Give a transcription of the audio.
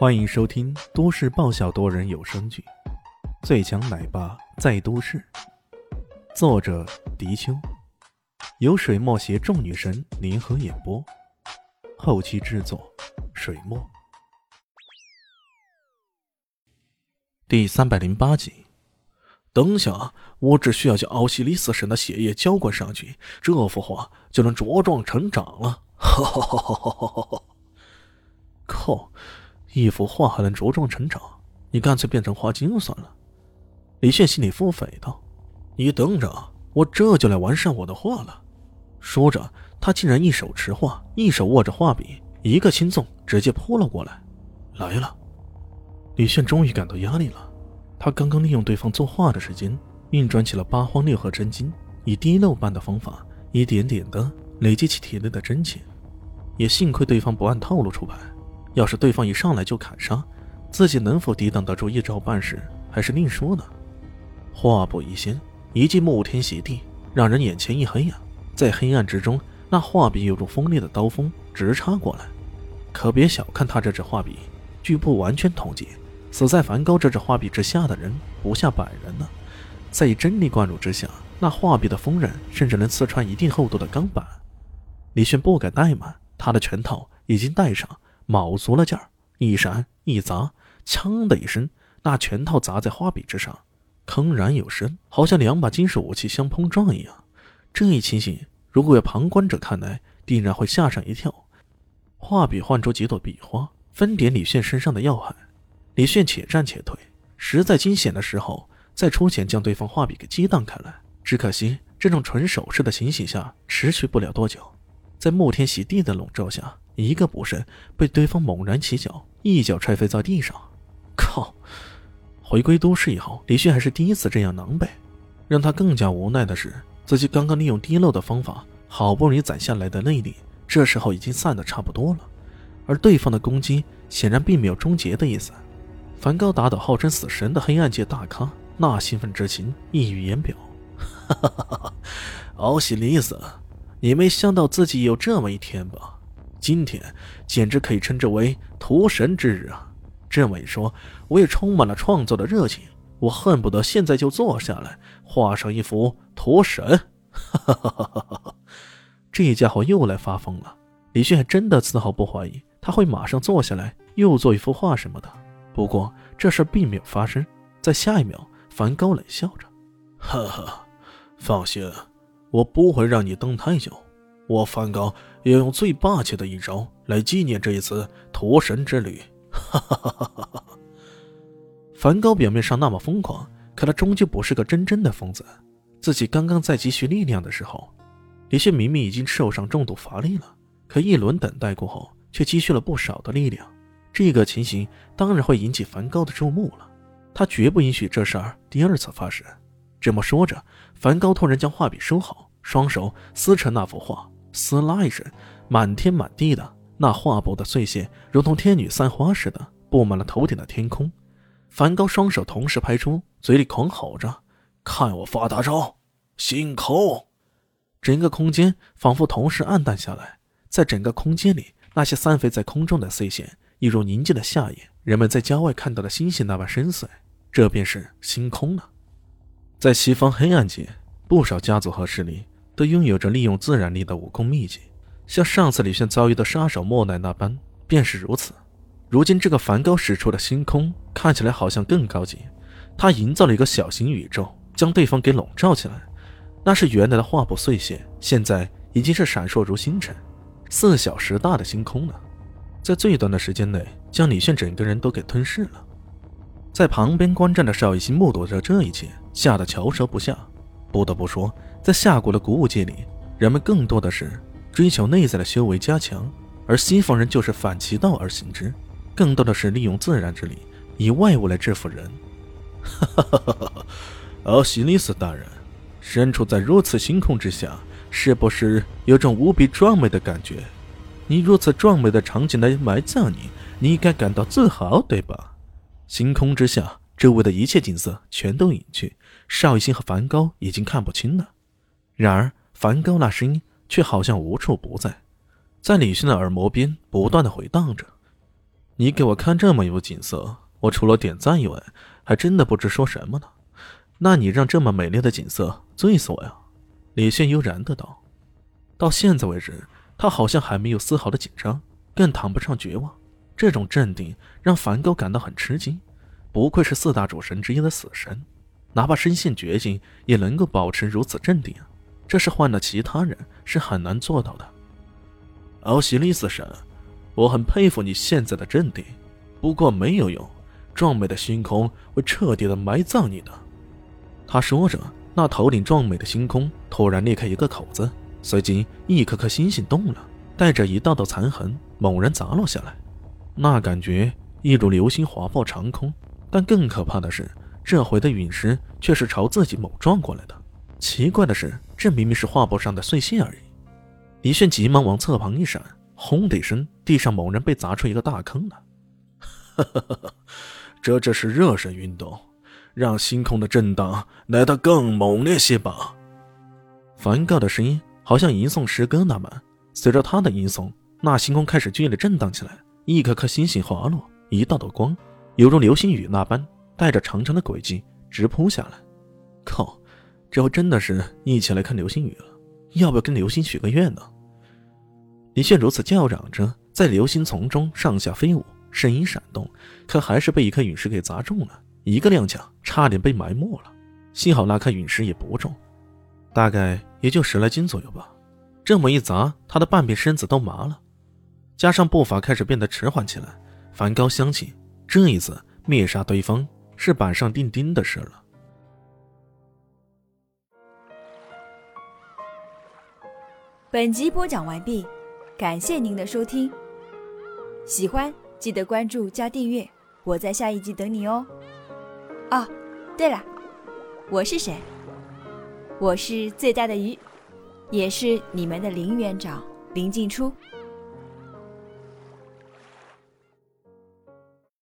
欢迎收听都市爆笑多人有声剧《最强奶爸在都市》，作者：迪秋，由水墨携众女神联合演播，后期制作：水墨。第三百零八集，等下，我只需要将奥西里斯神的血液浇灌上去，这幅画就能茁壮成长了。哈哈哈哈！靠！一幅画还能茁壮成长，你干脆变成花精算了。李炫心里腹诽道：“你等着，我这就来完善我的画了。”说着，他竟然一手持画，一手握着画笔，一个轻纵，直接扑了过来。来了，李炫终于感到压力了。他刚刚利用对方作画的时间，运转起了八荒六合真经，以滴漏般的方法，一点点的累积起体内的真气。也幸亏对方不按套路出牌。要是对方一上来就砍杀，自己能否抵挡得住一招半式还是另说呢。话不一先，一记沐天席地，让人眼前一黑呀！在黑暗之中，那画笔犹如锋利的刀锋直插过来。可别小看他这支画笔，据不完全统计，死在梵高这支画笔之下的人不下百人呢。在以真力灌入之下，那画笔的锋刃甚至能刺穿一定厚度的钢板。李炫不敢怠慢，他的拳头已经带上。卯足了劲儿，一闪一砸，锵的一声，那拳头砸在画笔之上，铿然有声，好像两把金属武器相碰撞一样。这一情形，如果有旁观者看来，定然会吓上一跳。画笔换出几朵笔花，分点李炫身上的要害。李炫且战且退，实在惊险的时候，再出拳将对方画笔给激荡开来。只可惜，这种纯手势的情形下，持续不了多久。在沐天喜地的笼罩下。一个不慎，被对方猛然起脚，一脚踹飞在地上。靠！回归都市以后，李迅还是第一次这样狼狈。让他更加无奈的是，自己刚刚利用滴漏的方法，好不容易攒下来的内力，这时候已经散得差不多了。而对方的攻击显然并没有终结的意思。梵高打倒号称死神的黑暗界大咖，那兴奋之情溢于言表。哈哈哈哈！奥西里斯，你没想到自己有这么一天吧？今天简直可以称之为屠神之日啊！这么一说，我也充满了创作的热情。我恨不得现在就坐下来画上一幅屠神。哈哈哈哈哈！这家伙又来发疯了。李迅还真的丝毫不怀疑他会马上坐下来又做一幅画什么的。不过这事并没有发生。在下一秒，梵高冷笑着：“ 呵呵，放心，我不会让你等太久。”我梵高要用最霸气的一招来纪念这一次屠神之旅。哈哈哈哈哈！梵高表面上那么疯狂，可他终究不是个真正的疯子。自己刚刚在积蓄力量的时候，李炫明明已经受伤重度乏力了，可一轮等待过后，却积蓄了不少的力量。这个情形当然会引起梵高的注目了。他绝不允许这事儿第二次发生。这么说着，梵高突然将画笔收好，双手撕成那幅画。撕拉一声，满天满地的那画布的碎屑，如同天女散花似的，布满了头顶的天空。梵高双手同时拍出，嘴里狂吼着：“看我发大招，星空！”整个空间仿佛同时暗淡下来。在整个空间里，那些散飞在空中的碎屑，一如宁静的夏夜，人们在郊外看到的星星那般深邃。这便是星空了。在西方黑暗界，不少家族和势力。都拥有着利用自然力的武功秘籍，像上次李炫遭遇的杀手莫奈那般，便是如此。如今这个梵高使出的星空看起来好像更高级，他营造了一个小型宇宙，将对方给笼罩起来。那是原来的画布碎屑，现在已经是闪烁如星辰，四小时大的星空了，在最短的时间内将李炫整个人都给吞噬了。在旁边观战的邵逸星目睹着这一切，吓得翘舌不下。不得不说。在夏国的古武界里，人们更多的是追求内在的修为加强，而西方人就是反其道而行之，更多的是利用自然之力，以外物来制服人。哈哈哈哈哈！奥西里斯大人，身处在如此星空之下，是不是有种无比壮美的感觉？你如此壮美的场景来埋葬你，你应该感到自豪，对吧？星空之下，周围的一切景色全都隐去，邵逸星和梵高已经看不清了。然而，梵高那声音却好像无处不在，在李迅的耳膜边不断的回荡着：“你给我看这么一幅景色，我除了点赞以外，还真的不知说什么呢。那你让这么美丽的景色醉死我呀！李迅悠然的道。到现在为止，他好像还没有丝毫的紧张，更谈不上绝望。这种镇定让梵高感到很吃惊，不愧是四大主神之一的死神，哪怕身陷绝境也能够保持如此镇定，这是换了其他人是很难做到的。奥西里斯神，我很佩服你现在的镇定，不过没有用，壮美的星空会彻底的埋葬你的。他说着，那头顶壮美的星空突然裂开一个口子。随即，一颗颗星星动了，带着一道道残痕，猛然砸落下来。那感觉一如流星划破长空，但更可怕的是，这回的陨石却是朝自己猛撞过来的。奇怪的是，这明明是画布上的碎屑而已。李炫急忙往侧旁一闪，轰的一声，地上猛然被砸出一个大坑来。哈哈哈哈这只是热身运动，让星空的震荡来得更猛烈些吧。梵高的声音。好像吟诵诗歌那般，随着他的吟诵，那星空开始剧烈震荡起来，一颗颗星星滑落，一道道光，犹如流星雨那般，带着长长的轨迹直扑下来。靠，这回真的是一起来看流星雨了！要不要跟流星许个愿呢？李炫如此叫嚷着，在流星丛中上下飞舞，身影闪动，可还是被一颗陨石给砸中了，一个踉跄，差点被埋没了。幸好那颗陨石也不重。大概也就十来斤左右吧，这么一砸，他的半边身子都麻了，加上步伐开始变得迟缓起来。梵高相信，这一次灭杀对方是板上钉钉的事了。本集播讲完毕，感谢您的收听。喜欢记得关注加订阅，我在下一集等你哦。哦，对了，我是谁？我是最大的鱼，也是你们的林园长林静初。